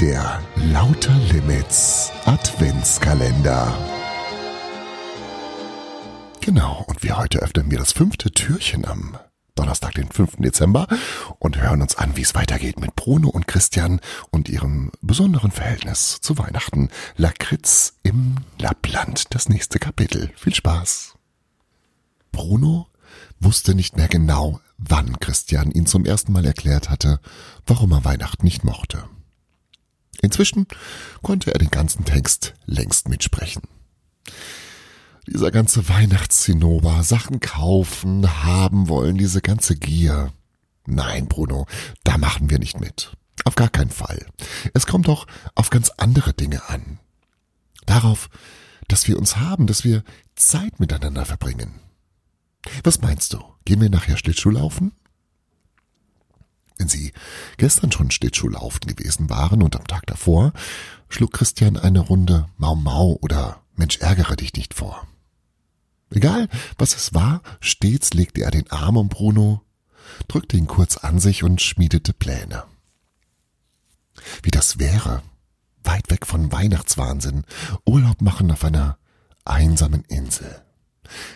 Der Lauter Limits Adventskalender. Genau, und wir heute öffnen wir das fünfte Türchen am Donnerstag, den 5. Dezember und hören uns an, wie es weitergeht mit Bruno und Christian und ihrem besonderen Verhältnis zu Weihnachten. Lakritz im Lappland, das nächste Kapitel. Viel Spaß. Bruno wusste nicht mehr genau, wann Christian ihn zum ersten Mal erklärt hatte, warum er Weihnachten nicht mochte. Inzwischen konnte er den ganzen Text längst mitsprechen. Dieser ganze Weihnachtszinnober, Sachen kaufen, haben wollen, diese ganze Gier. Nein, Bruno, da machen wir nicht mit. Auf gar keinen Fall. Es kommt doch auf ganz andere Dinge an. Darauf, dass wir uns haben, dass wir Zeit miteinander verbringen. Was meinst du? Gehen wir nachher Schlittschuhlaufen? Wenn sie gestern schon Schlittschuhlaufen gewesen waren und am Tag davor, schlug Christian eine Runde Mau Mau oder Mensch ärgere dich nicht vor. Egal, was es war, stets legte er den Arm um Bruno, drückte ihn kurz an sich und schmiedete Pläne. Wie das wäre, weit weg von Weihnachtswahnsinn, Urlaub machen auf einer einsamen Insel.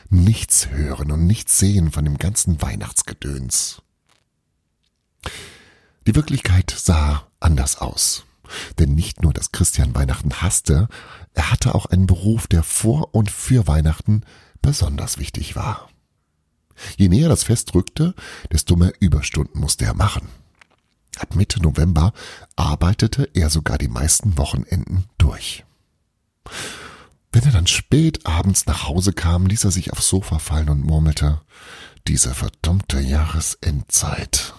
Nichts hören und nichts sehen von dem ganzen Weihnachtsgedöns. Die Wirklichkeit sah anders aus. Denn nicht nur, dass Christian Weihnachten hasste, er hatte auch einen Beruf, der vor und für Weihnachten besonders wichtig war. Je näher das Fest rückte, desto mehr Überstunden musste er machen. Ab Mitte November arbeitete er sogar die meisten Wochenenden durch. Wenn er dann spät abends nach Hause kam, ließ er sich aufs Sofa fallen und murmelte, diese verdammte Jahresendzeit.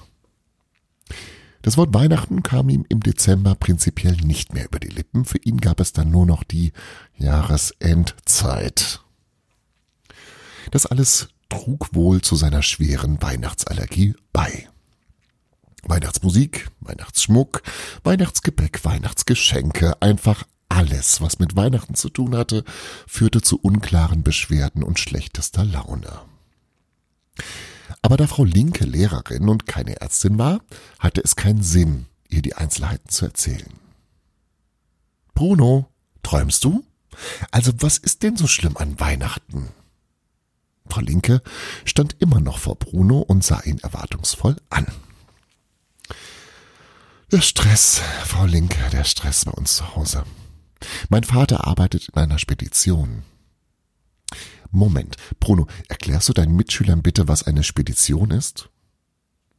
Das Wort Weihnachten kam ihm im Dezember prinzipiell nicht mehr über die Lippen, für ihn gab es dann nur noch die Jahresendzeit. Das alles trug wohl zu seiner schweren Weihnachtsallergie bei. Weihnachtsmusik, Weihnachtsschmuck, Weihnachtsgebäck, Weihnachtsgeschenke, einfach alles, was mit Weihnachten zu tun hatte, führte zu unklaren Beschwerden und schlechtester Laune. Aber da Frau Linke Lehrerin und keine Ärztin war, hatte es keinen Sinn, ihr die Einzelheiten zu erzählen. Bruno, träumst du? Also was ist denn so schlimm an Weihnachten? Frau Linke stand immer noch vor Bruno und sah ihn erwartungsvoll an. Der Stress, Frau Linke, der Stress bei uns zu Hause. Mein Vater arbeitet in einer Spedition. Moment, Bruno, erklärst du deinen Mitschülern bitte, was eine Spedition ist?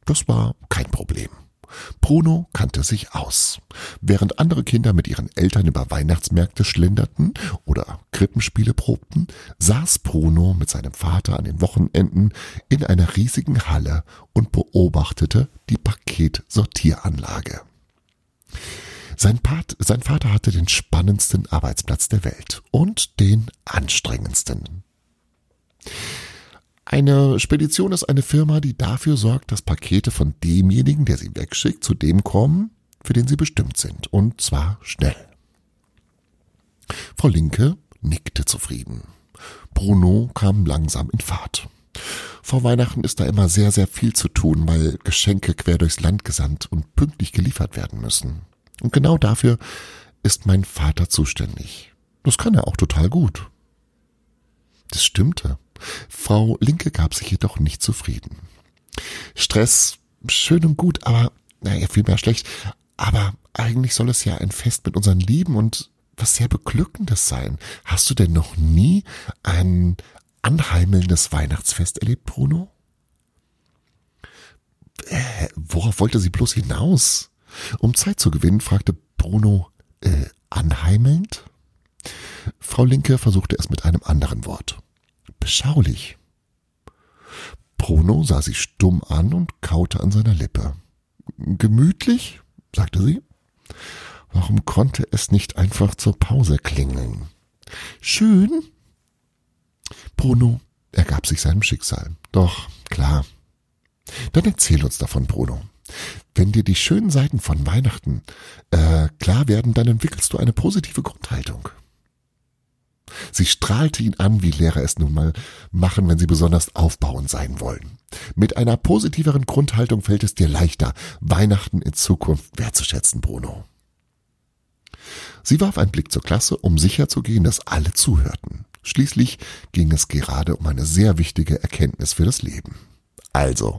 Das war kein Problem. Bruno kannte sich aus. Während andere Kinder mit ihren Eltern über Weihnachtsmärkte schlenderten oder Krippenspiele probten, saß Bruno mit seinem Vater an den Wochenenden in einer riesigen Halle und beobachtete die Paketsortieranlage. Sein, Pat, sein Vater hatte den spannendsten Arbeitsplatz der Welt und den anstrengendsten. Eine Spedition ist eine Firma, die dafür sorgt, dass Pakete von demjenigen, der sie wegschickt, zu dem kommen, für den sie bestimmt sind, und zwar schnell. Frau Linke nickte zufrieden. Bruno kam langsam in Fahrt. Vor Weihnachten ist da immer sehr, sehr viel zu tun, weil Geschenke quer durchs Land gesandt und pünktlich geliefert werden müssen. Und genau dafür ist mein Vater zuständig. Das kann er auch total gut. Das stimmte. Frau Linke gab sich jedoch nicht zufrieden. Stress, schön und gut, aber, naja, vielmehr schlecht. Aber eigentlich soll es ja ein Fest mit unseren Lieben und was sehr Beglückendes sein. Hast du denn noch nie ein anheimelndes Weihnachtsfest erlebt, Bruno? Äh, worauf wollte sie bloß hinaus? Um Zeit zu gewinnen, fragte Bruno äh, anheimelnd. Frau Linke versuchte es mit einem anderen Wort. Beschaulich. Bruno sah sie stumm an und kaute an seiner Lippe. Gemütlich? sagte sie. Warum konnte es nicht einfach zur Pause klingeln? Schön? Bruno ergab sich seinem Schicksal. Doch, klar. Dann erzähl uns davon, Bruno. Wenn dir die schönen Seiten von Weihnachten äh, klar werden, dann entwickelst du eine positive Grundhaltung. Sie strahlte ihn an, wie Lehrer es nun mal machen, wenn sie besonders aufbauend sein wollen. Mit einer positiveren Grundhaltung fällt es dir leichter, Weihnachten in Zukunft wertzuschätzen, Bruno. Sie warf einen Blick zur Klasse, um sicherzugehen, dass alle zuhörten. Schließlich ging es gerade um eine sehr wichtige Erkenntnis für das Leben. Also,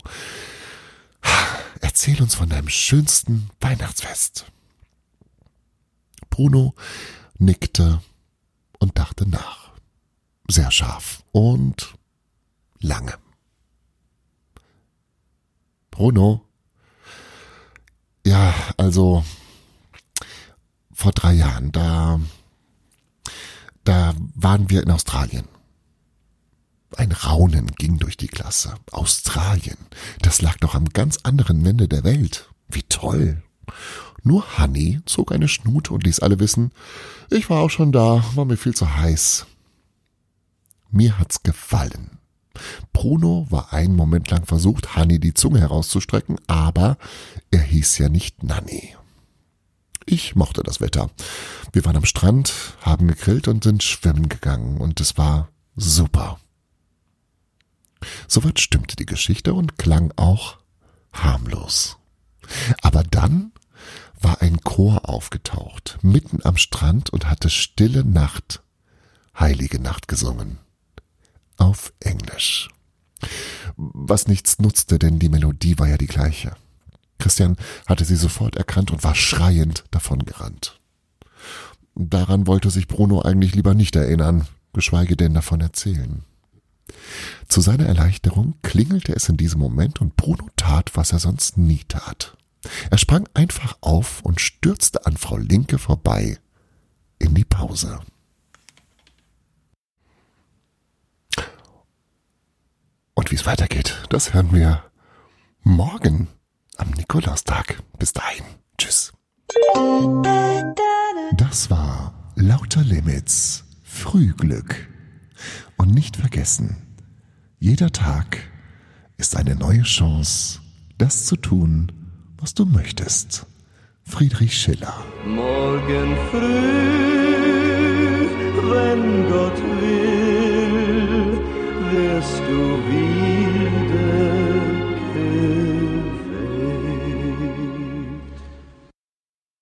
erzähl uns von deinem schönsten Weihnachtsfest. Bruno nickte und dachte nach. Sehr scharf und lange. Bruno? Ja, also vor drei Jahren, da, da waren wir in Australien. Ein Raunen ging durch die Klasse. Australien, das lag doch am ganz anderen Ende der Welt. Wie toll. Nur Honey zog eine Schnute und ließ alle wissen, ich war auch schon da, war mir viel zu heiß. Mir hat's gefallen. Bruno war einen Moment lang versucht, Honey die Zunge herauszustrecken, aber er hieß ja nicht Nanny. Ich mochte das Wetter. Wir waren am Strand, haben gegrillt und sind schwimmen gegangen und es war super. Soweit stimmte die Geschichte und klang auch harmlos. Aber dann war ein Chor aufgetaucht, mitten am Strand und hatte Stille Nacht, Heilige Nacht gesungen. Auf Englisch. Was nichts nutzte, denn die Melodie war ja die gleiche. Christian hatte sie sofort erkannt und war schreiend davongerannt. Daran wollte sich Bruno eigentlich lieber nicht erinnern, geschweige denn davon erzählen. Zu seiner Erleichterung klingelte es in diesem Moment und Bruno tat, was er sonst nie tat. Er sprang einfach auf und stürzte an Frau Linke vorbei in die Pause. Und wie es weitergeht, das hören wir morgen am Nikolaustag. Bis dahin. Tschüss. Das war Lauter Limits Frühglück. Und nicht vergessen, jeder Tag ist eine neue Chance, das zu tun, was du möchtest. Friedrich Schiller. Morgen früh, wenn Gott will, wirst du wieder